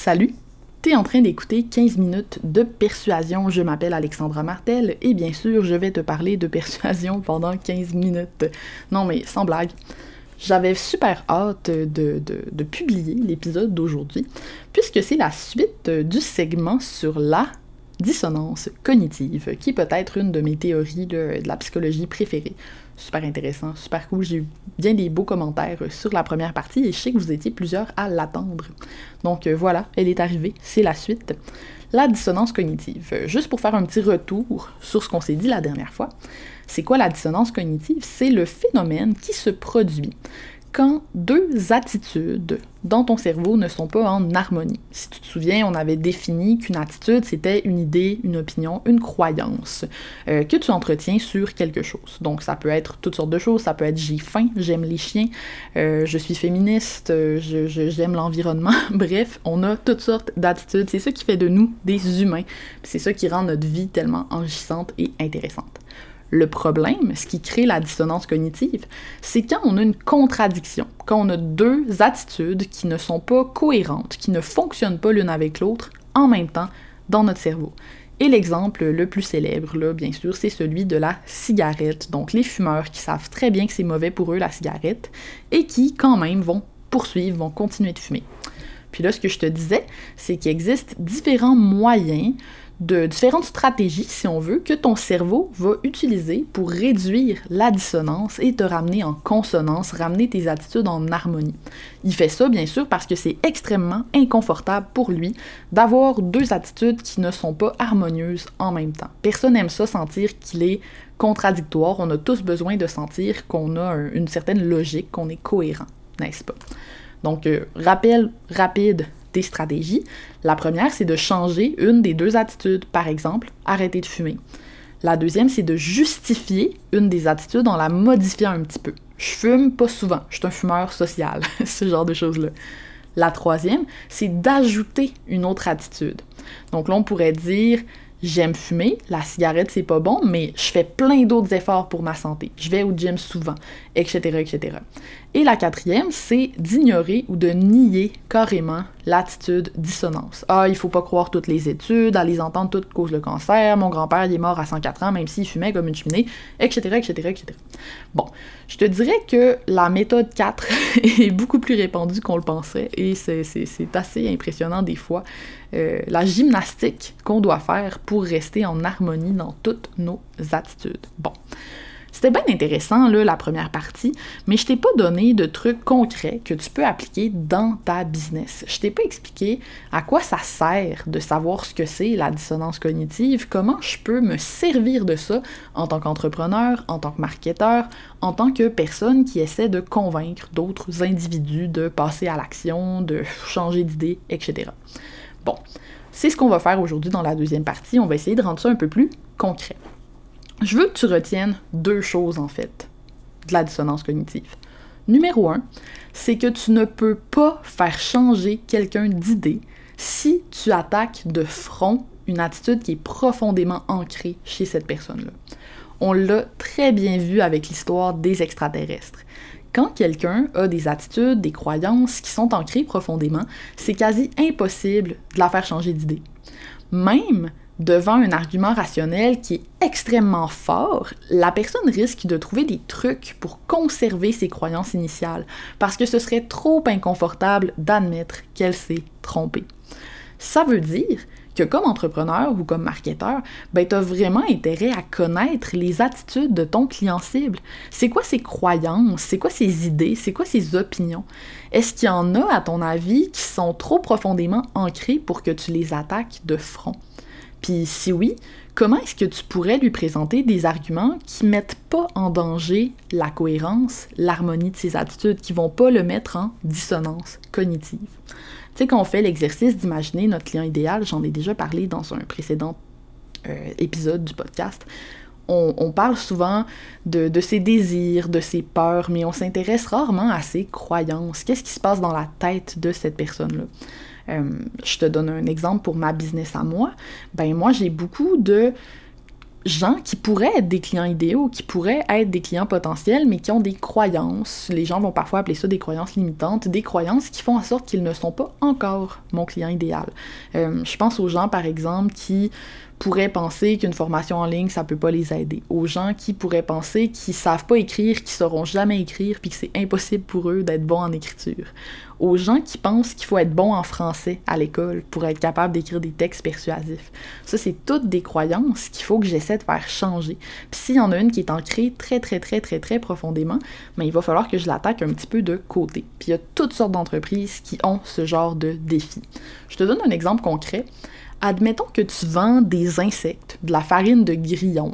Salut! T'es en train d'écouter 15 minutes de persuasion. Je m'appelle Alexandra Martel et bien sûr, je vais te parler de persuasion pendant 15 minutes. Non, mais sans blague. J'avais super hâte de, publier l'épisode d'aujourd'hui, puisque c'est la suite du segment sur la dissonance cognitive, qui peut être une de mes théories de, la psychologie préférées. Super intéressant, super cool. J'ai eu bien des beaux commentaires sur la première partie et je sais que vous étiez plusieurs à l'attendre. Donc euh, voilà, elle est arrivée, c'est la suite. La dissonance cognitive. Juste pour faire un petit retour sur ce qu'on s'est dit la dernière fois, c'est quoi la dissonance cognitive? C'est le phénomène qui se produit quand deux attitudes dans ton cerveau ne sont pas en harmonie. Si tu te souviens, on avait défini qu'une attitude, c'était une idée, une opinion, une croyance euh, que tu entretiens sur quelque chose. Donc ça peut être toutes sortes de choses, ça peut être j'ai faim, j'aime les chiens, euh, je suis féministe, je, j'aime l'environnement. Bref, on a toutes sortes d'attitudes. C'est ça qui fait de nous des humains. C'est ça qui rend notre vie tellement enrichissante et intéressante. Le problème, ce qui crée la dissonance cognitive, c'est quand on a une contradiction, quand on a deux attitudes qui ne sont pas cohérentes, qui ne fonctionnent pas l'une avec l'autre en même temps dans notre cerveau. Et l'exemple le plus célèbre, là, bien sûr, c'est celui de la cigarette. Donc les fumeurs qui savent très bien que c'est mauvais pour eux la cigarette et qui quand même vont poursuivre, vont continuer de fumer. Puis là, ce que je te disais, c'est qu'il existe différents moyens de différentes stratégies, si on veut, que ton cerveau va utiliser pour réduire la dissonance et te ramener en consonance, ramener tes attitudes en harmonie. Il fait ça, bien sûr, parce que c'est extrêmement inconfortable pour lui d'avoir deux attitudes qui ne sont pas harmonieuses en même temps. Personne n'aime ça sentir qu'il est contradictoire. On a tous besoin de sentir qu'on a une certaine logique, qu'on est cohérent, n'est-ce pas? Donc, euh, rappel rapide stratégies. La première, c'est de changer une des deux attitudes. Par exemple, arrêter de fumer. La deuxième, c'est de justifier une des attitudes en la modifiant un petit peu. Je fume pas souvent, je suis un fumeur social, ce genre de choses-là. La troisième, c'est d'ajouter une autre attitude. Donc là, on pourrait dire j'aime fumer, la cigarette c'est pas bon, mais je fais plein d'autres efforts pour ma santé. Je vais au gym souvent, etc., etc. Et la quatrième, c'est d'ignorer ou de nier carrément l'attitude dissonance. Ah, il faut pas croire toutes les études, à les entendre toutes cause le cancer, mon grand-père est mort à 104 ans même s'il fumait comme une cheminée, etc., etc., etc. Bon, je te dirais que la méthode 4 est beaucoup plus répandue qu'on le pensait et c'est assez impressionnant des fois euh, la gymnastique qu'on doit faire pour rester en harmonie dans toutes nos attitudes. Bon. C'était bien intéressant, la première partie, mais je t'ai pas donné de trucs concrets que tu peux appliquer dans ta business. Je t'ai pas expliqué à quoi ça sert de savoir ce que c'est la dissonance cognitive, comment je peux me servir de ça en tant qu'entrepreneur, en tant que marketeur, en tant que personne qui essaie de convaincre d'autres individus de passer à l'action, de changer d'idée, etc. Bon, c'est ce qu'on va faire aujourd'hui dans la deuxième partie. On va essayer de rendre ça un peu plus concret. Je veux que tu retiennes deux choses en fait de la dissonance cognitive. Numéro un, c'est que tu ne peux pas faire changer quelqu'un d'idée si tu attaques de front une attitude qui est profondément ancrée chez cette personne-là. On l'a très bien vu avec l'histoire des extraterrestres. Quand quelqu'un a des attitudes, des croyances qui sont ancrées profondément, c'est quasi impossible de la faire changer d'idée. Même devant un argument rationnel qui est extrêmement fort, la personne risque de trouver des trucs pour conserver ses croyances initiales, parce que ce serait trop inconfortable d'admettre qu'elle s'est trompée. Ça veut dire que comme entrepreneur ou comme marketeur, ben, tu as vraiment intérêt à connaître les attitudes de ton client cible. C'est quoi ses croyances? C'est quoi ses idées? C'est quoi ses opinions? Est-ce qu'il y en a, à ton avis, qui sont trop profondément ancrées pour que tu les attaques de front? Puis si oui, comment est-ce que tu pourrais lui présenter des arguments qui mettent pas en danger la cohérence, l'harmonie de ses attitudes, qui vont pas le mettre en dissonance cognitive? Tu sais, quand on fait l'exercice d'imaginer notre client idéal, j'en ai déjà parlé dans un précédent euh, épisode du podcast, on, parle souvent de, de, ses désirs, de ses peurs, mais on s'intéresse rarement à ses croyances. Qu'est-ce qui se passe dans la tête de cette personne-là? Euh, je te donne un exemple pour ma business à moi. Ben moi, j'ai beaucoup de gens qui pourraient être des clients idéaux, qui pourraient être des clients potentiels, mais qui ont des croyances. Les gens vont parfois appeler ça des croyances limitantes, des croyances qui font en sorte qu'ils ne sont pas encore mon client idéal. Euh, je pense aux gens, par exemple, qui pourraient penser qu'une formation en ligne, ça peut pas les aider. Aux gens qui pourraient penser qu'ils savent pas écrire, qu'ils sauront jamais écrire, puis que c'est impossible pour eux d'être bons en écriture. Aux gens qui pensent qu'il faut être bon en français à l'école pour être capable d'écrire des textes persuasifs. Ça, c'est toutes des croyances qu'il faut que j'essaie de faire changer. Puis s'il y en a une qui est ancrée très, très, très, très, très profondément, mais ben, il va falloir que je l'attaque un petit peu de côté. Puis il y a toutes sortes d'entreprises qui ont ce genre de défi. Je te donne un exemple concret. Admettons que tu vends des insectes, de la farine de grillon.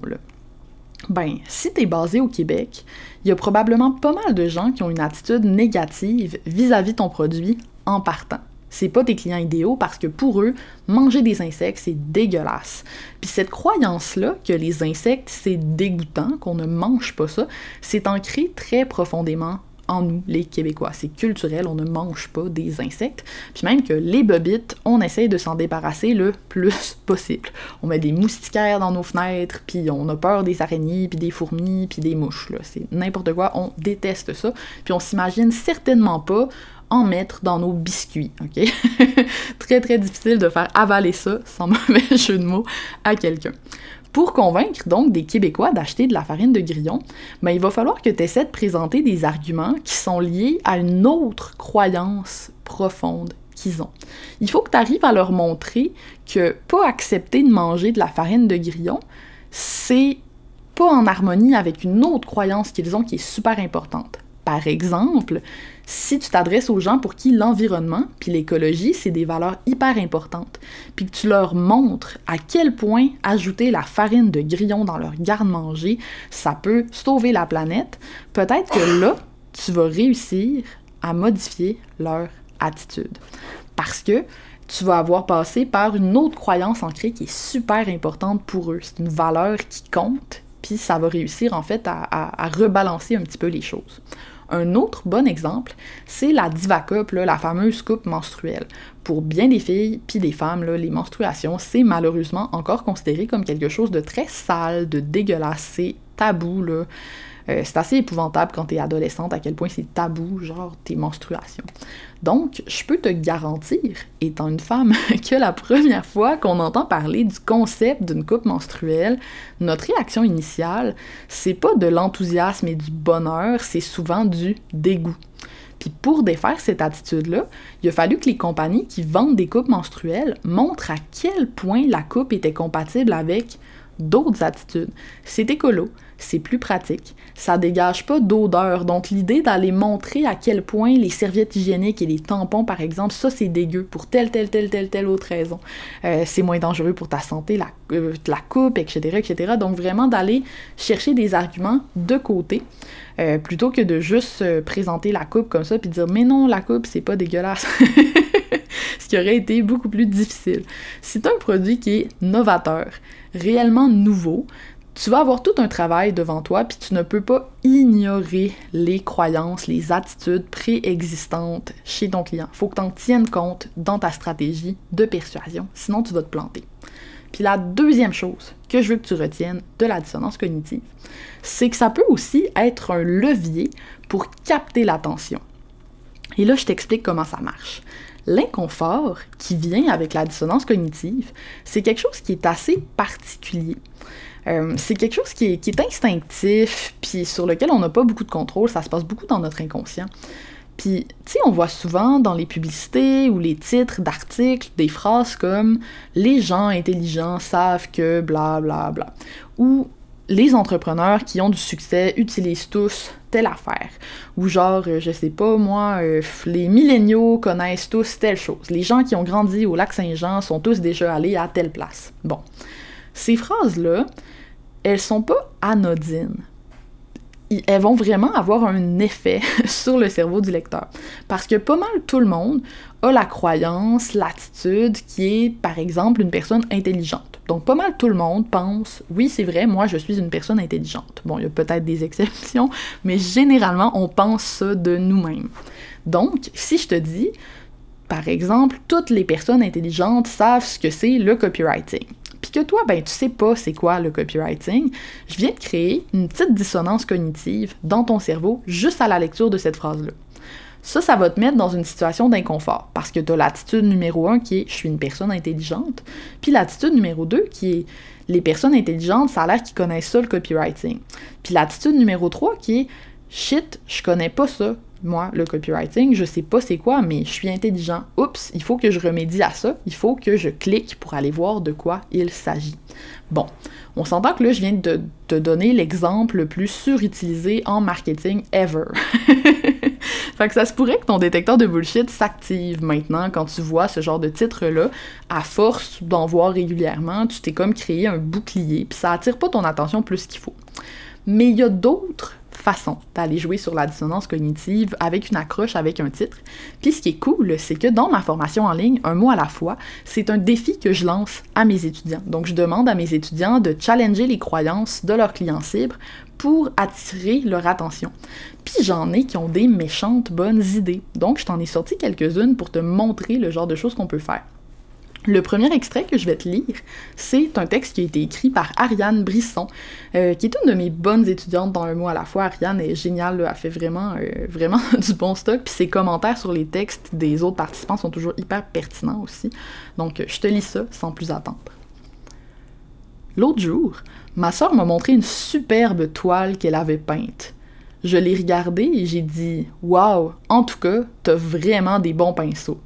Ben, si tu es basé au Québec, il y a probablement pas mal de gens qui ont une attitude négative vis-à-vis -vis ton produit en partant. C'est pas tes clients idéaux parce que pour eux, manger des insectes, c'est dégueulasse. Puis cette croyance-là que les insectes, c'est dégoûtant, qu'on ne mange pas ça, c'est ancré très profondément en nous, les Québécois. C'est culturel, on ne mange pas des insectes. Puis même que les bobites, on essaye de s'en débarrasser le plus possible. On met des moustiquaires dans nos fenêtres, puis on a peur des araignées, puis des fourmis, puis des mouches. C'est n'importe quoi, on déteste ça. Puis on s'imagine certainement pas en mettre dans nos biscuits, ok? très très difficile de faire avaler ça, sans mauvais jeu de mots, à quelqu'un. Pour convaincre donc des Québécois d'acheter de la farine de grillon, ben, il va falloir que tu essaies de présenter des arguments qui sont liés à une autre croyance profonde qu'ils ont. Il faut que tu arrives à leur montrer que pas accepter de manger de la farine de grillon, c'est pas en harmonie avec une autre croyance qu'ils ont qui est super importante. Par exemple, si tu t'adresses aux gens pour qui l'environnement puis l'écologie, c'est des valeurs hyper importantes, puis que tu leur montres à quel point ajouter la farine de grillon dans leur garde-manger, ça peut sauver la planète, peut-être que là, tu vas réussir à modifier leur attitude. Parce que tu vas avoir passé par une autre croyance ancrée qui est super importante pour eux. C'est une valeur qui compte, puis ça va réussir en fait à, à rebalancer un petit peu les choses. Un autre bon exemple, c'est la Diva Cup, la fameuse coupe menstruelle. Pour bien des filles puis des femmes, les menstruations, c'est malheureusement encore considéré comme quelque chose de très sale, de dégueulasse, c'est tabou. Euh, c'est assez épouvantable quand t'es adolescente à quel point c'est tabou, genre tes menstruations. Donc, je peux te garantir, étant une femme, que la première fois qu'on entend parler du concept d'une coupe menstruelle, notre réaction initiale, c'est pas de l'enthousiasme et du bonheur, c'est souvent du dégoût. Puis pour défaire cette attitude-là, il a fallu que les compagnies qui vendent des coupes menstruelles montrent à quel point la coupe était compatible avec d'autres attitudes. C'est écolo, c'est plus pratique, ça dégage pas d'odeur. Donc l'idée d'aller montrer à quel point les serviettes hygiéniques et les tampons, par exemple, ça c'est dégueu pour telle, telle, telle, telle, telle autre raison. Euh, c'est moins dangereux pour ta santé, la, euh, la coupe, etc., etc. Donc vraiment d'aller chercher des arguments de côté. Euh, plutôt que de juste présenter la coupe comme ça puis dire mais non la coupe c'est pas dégueulasse ce qui aurait été beaucoup plus difficile. C'est un produit qui est novateur, réellement nouveau, tu vas avoir tout un travail devant toi, puis tu ne peux pas ignorer les croyances, les attitudes préexistantes chez ton client. Il faut que tu en tiennes compte dans ta stratégie de persuasion, sinon tu vas te planter. Puis la deuxième chose que je veux que tu retiennes de la dissonance cognitive, c'est que ça peut aussi être un levier pour capter l'attention. Et là, je t'explique comment ça marche. L'inconfort qui vient avec la dissonance cognitive, c'est quelque chose qui est assez particulier. Euh, c'est quelque chose qui est, instinctif, puis sur lequel on n'a pas beaucoup de contrôle, ça se passe beaucoup dans notre inconscient. Puis, tu sais, on voit souvent dans les publicités ou les titres d'articles des phrases comme Les gens intelligents savent que bla bla bla. Ou les entrepreneurs qui ont du succès utilisent tous telle affaire. Ou genre, euh, je sais pas, moi, euh, les milléniaux connaissent tous telle chose. Les gens qui ont grandi au lac Saint-Jean sont tous déjà allés à telle place. Bon. Ces phrases-là, elles sont pas anodines. Elles vont vraiment avoir un effet sur le cerveau du lecteur. Parce que pas mal tout le monde a la croyance, l'attitude qui est, par exemple, une personne intelligente. Donc pas mal tout le monde pense, oui c'est vrai, moi je suis une personne intelligente. Bon, il y a peut-être des exceptions, mais généralement on pense ça de nous-mêmes. Donc, si je te dis, par exemple, toutes les personnes intelligentes savent ce que c'est le copywriting que toi, ben tu sais pas c'est quoi le copywriting, je viens de créer une petite dissonance cognitive dans ton cerveau juste à la lecture de cette phrase-là. Ça, ça va te mettre dans une situation d'inconfort parce que tu as l'attitude numéro un qui est je suis une personne intelligente, puis l'attitude numéro deux qui est les personnes intelligentes, ça a l'air qu'ils connaissent ça le copywriting. Puis l'attitude numéro 3 qui est shit, je connais pas ça, moi, le copywriting, je sais pas c'est quoi, mais je suis intelligent. Oups, il faut que je remédie à ça, il faut que je clique pour aller voir de quoi il s'agit. Bon, on s'entend que là, je viens de te donner l'exemple le plus surutilisé en marketing ever. fait que ça se pourrait que ton détecteur de bullshit s'active maintenant quand tu vois ce genre de titre-là. À force d'en voir régulièrement, tu t'es comme créé un bouclier, puis ça attire pas ton attention plus qu'il faut. Mais il y a d'autres façon d'aller jouer sur la dissonance cognitive avec une accroche, avec un titre. Puis ce qui est cool, c'est que dans ma formation en ligne, un mot à la fois, c'est un défi que je lance à mes étudiants. Donc je demande à mes étudiants de challenger les croyances de leurs clients cibles pour attirer leur attention. Puis j'en ai qui ont des méchantes bonnes idées. Donc je t'en ai sorti quelques-unes pour te montrer le genre de choses qu'on peut faire. Le premier extrait que je vais te lire, c'est un texte qui a été écrit par Ariane Brisson, euh, qui est une de mes bonnes étudiantes dans un mot à la fois. Ariane est géniale, elle fait vraiment, euh, vraiment du bon stock, puis ses commentaires sur les textes des autres participants sont toujours hyper pertinents aussi. Donc je te lis ça sans plus attendre. L'autre jour, ma soeur m'a montré une superbe toile qu'elle avait peinte. Je l'ai regardée et j'ai dit Waouh, en tout cas, t'as vraiment des bons pinceaux.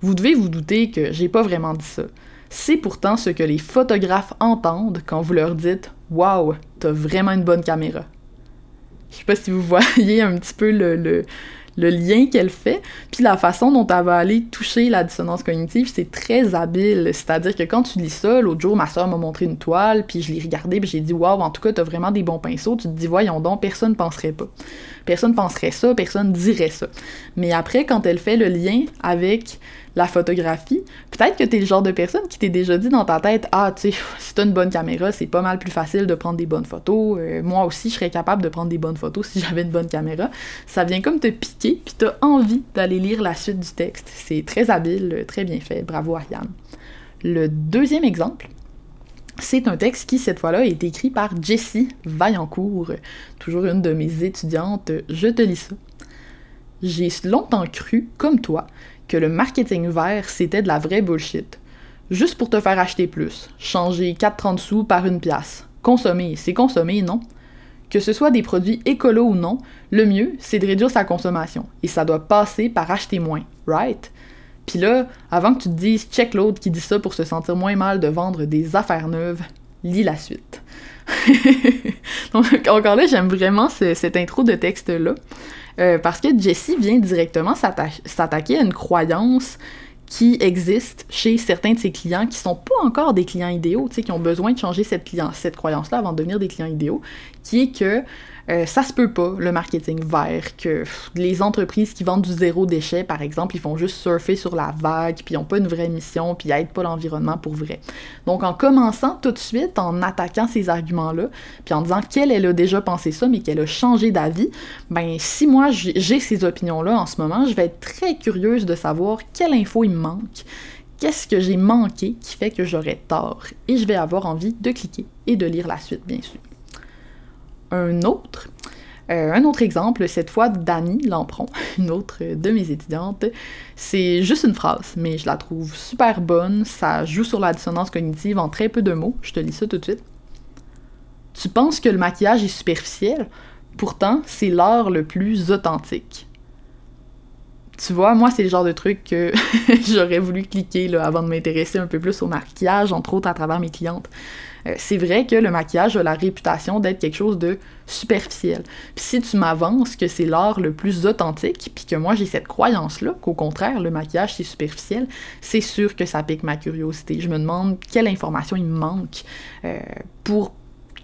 Vous devez vous douter que j'ai pas vraiment dit ça. C'est pourtant ce que les photographes entendent quand vous leur dites Waouh, t'as vraiment une bonne caméra. Je sais pas si vous voyez un petit peu le, lien qu'elle fait, puis la façon dont elle va aller toucher la dissonance cognitive, c'est très habile. C'est-à-dire que quand tu lis ça, l'autre jour, ma soeur m'a montré une toile, puis je l'ai regardée, puis j'ai dit waouh, en tout cas, t'as vraiment des bons pinceaux. Tu te dis voyons donc, personne ne penserait pas. Personne penserait ça, personne dirait ça. Mais après, quand elle fait le lien avec la photographie, peut-être que t'es le genre de personne qui t'est déjà dit dans ta tête Ah, tu sais, si t'as une bonne caméra, c'est pas mal plus facile de prendre des bonnes photos. Euh, moi aussi, je serais capable de prendre des bonnes photos si j'avais une bonne caméra. Ça vient comme te piquer, puis t'as envie d'aller lire la suite du texte. C'est très habile, très bien fait. Bravo, Ariane. Le deuxième exemple, c'est un texte qui, cette fois-là, est écrit par Jessie Vaillancourt, toujours une de mes étudiantes. Je te lis ça. J'ai longtemps cru, comme toi, que le marketing vert, c'était de la vraie bullshit. Juste pour te faire acheter plus. Changer 4,30 sous par une pièce. Consommer, c'est consommer, non? Que ce soit des produits écolos ou non, le mieux, c'est de réduire sa consommation. Et ça doit passer par acheter moins, right? Puis là, avant que tu te dises check l'autre qui dit ça pour se sentir moins mal de vendre des affaires neuves, lis la suite. Donc, encore là, j'aime vraiment cette intro de texte-là. Euh, parce que Jessie vient directement s'attaquer à une croyance qui existe chez certains de ses clients qui sont pas encore des clients idéaux, qui ont besoin de changer cette, cette croyance-là avant de devenir des clients idéaux, qui est que euh, ça se peut pas, le marketing vert, que les entreprises qui vendent du zéro déchet, par exemple, ils font juste surfer sur la vague, puis ils n'ont pas une vraie mission, puis ils aident pas l'environnement pour vrai. Donc, en commençant tout de suite, en attaquant ces arguments-là, puis en disant qu'elle, elle a déjà pensé ça, mais qu'elle a changé d'avis, ben, si moi j'ai ces opinions-là en ce moment, je vais être très curieuse de savoir quelle info il me manque qu'est-ce que j'ai manqué qui fait que j'aurais tort. Et je vais avoir envie de cliquer et de lire la suite, bien sûr un autre. Euh, un autre exemple, cette fois d'Annie Lampron, une autre de mes étudiantes. C'est juste une phrase, mais je la trouve super bonne. Ça joue sur la dissonance cognitive en très peu de mots. Je te lis ça tout de suite. Tu penses que le maquillage est superficiel, pourtant c'est l'art le plus authentique. Tu vois, moi, c'est le genre de truc que j'aurais voulu cliquer avant de m'intéresser un peu plus au maquillage, entre autres à travers mes clientes. Euh, c'est vrai que le maquillage a la réputation d'être quelque chose de superficiel. Puis si tu m'avances que c'est l'art le plus authentique, puis que moi j'ai cette croyance-là, qu'au contraire, le maquillage c'est superficiel, c'est sûr que ça pique ma curiosité. Je me demande quelle information il me manque euh, pour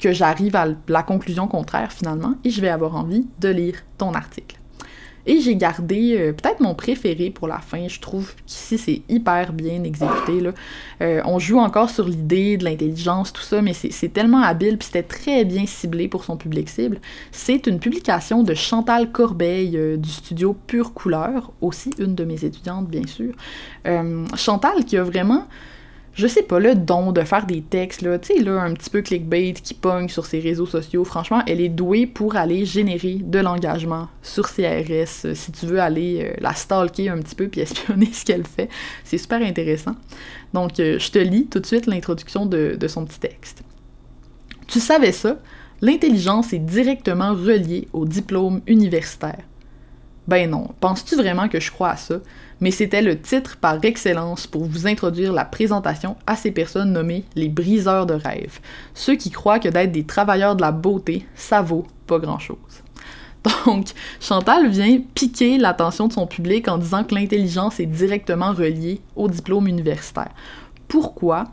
que j'arrive à la conclusion contraire finalement, et je vais avoir envie de lire ton article. Et j'ai gardé euh, peut-être mon préféré pour la fin. Je trouve qu'ici c'est hyper bien exécuté. Là. Euh, on joue encore sur l'idée de l'intelligence, tout ça, mais c'est tellement habile, puis c'était très bien ciblé pour son public cible. C'est une publication de Chantal Corbeil euh, du studio Pure Couleur, aussi une de mes étudiantes, bien sûr. Chantal qui a vraiment je sais pas, le don de faire des textes, là, tu sais, là, un petit peu clickbait qui pogne sur ses réseaux sociaux, franchement, elle est douée pour aller générer de l'engagement sur CRS, euh, si tu veux aller euh, la stalker un petit peu puis espionner ce qu'elle fait. C'est super intéressant. Donc, euh, je te lis tout de suite l'introduction de, de son petit texte. Tu savais ça? L'intelligence est directement reliée au diplôme universitaire. Ben non, penses-tu vraiment que je crois à ça? Mais c'était le titre par excellence pour vous introduire la présentation à ces personnes nommées les briseurs de rêves, ceux qui croient que d'être des travailleurs de la beauté, ça vaut pas grand-chose. Donc, Chantal vient piquer l'attention de son public en disant que l'intelligence est directement reliée au diplôme universitaire. Pourquoi?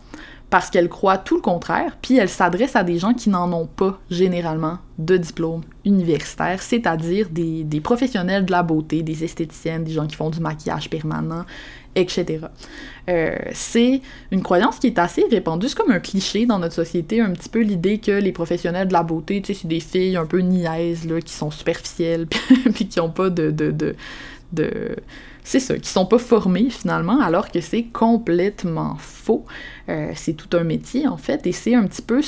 Parce qu'elle croit tout le contraire, puis elle s'adresse à des gens qui n'en ont pas généralement de diplôme universitaire, c'est-à-dire des, professionnels de la beauté, des esthéticiennes, des gens qui font du maquillage permanent, etc. Euh, c'est une croyance qui est assez répandue, c'est comme un cliché dans notre société, un petit peu l'idée que les professionnels de la beauté, tu sais, c'est des filles un peu niaises, qui sont superficielles, puis qui n'ont pas de, de, de, de c'est ça, qui sont pas formés finalement, alors que c'est complètement faux. Euh, c'est tout un métier en fait, et c'est un petit peu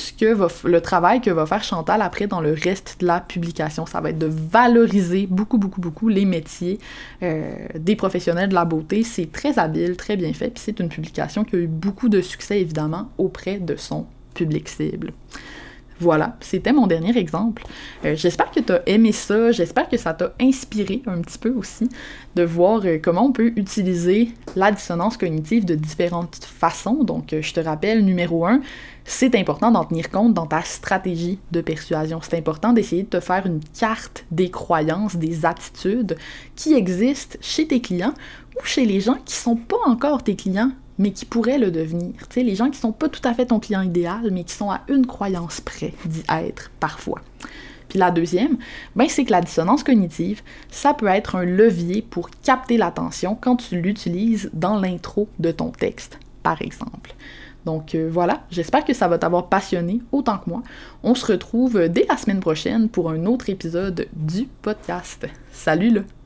le travail que va faire Chantal après dans le reste de la publication. Ça va être de valoriser beaucoup, beaucoup, beaucoup les métiers euh, des professionnels de la beauté. C'est très habile, très bien fait, puis c'est une publication qui a eu beaucoup de succès évidemment auprès de son public cible. Voilà, c'était mon dernier exemple. Euh, j'espère que tu as aimé ça, j'espère que ça t'a inspiré un petit peu aussi de voir euh, comment on peut utiliser la dissonance cognitive de différentes façons. Donc, euh, je te rappelle, numéro un, c'est important d'en tenir compte dans ta stratégie de persuasion. C'est important d'essayer de te faire une carte des croyances, des attitudes qui existent chez tes clients ou chez les gens qui sont pas encore tes clients mais qui pourraient le devenir. Les gens qui sont pas tout à fait ton client idéal, mais qui sont à une croyance près d'y être parfois. Puis la deuxième, ben c'est que la dissonance cognitive, ça peut être un levier pour capter l'attention quand tu l'utilises dans l'intro de ton texte, par exemple. Donc euh, voilà, j'espère que ça va t'avoir passionné autant que moi. On se retrouve dès la semaine prochaine pour un autre épisode du podcast. Salut là!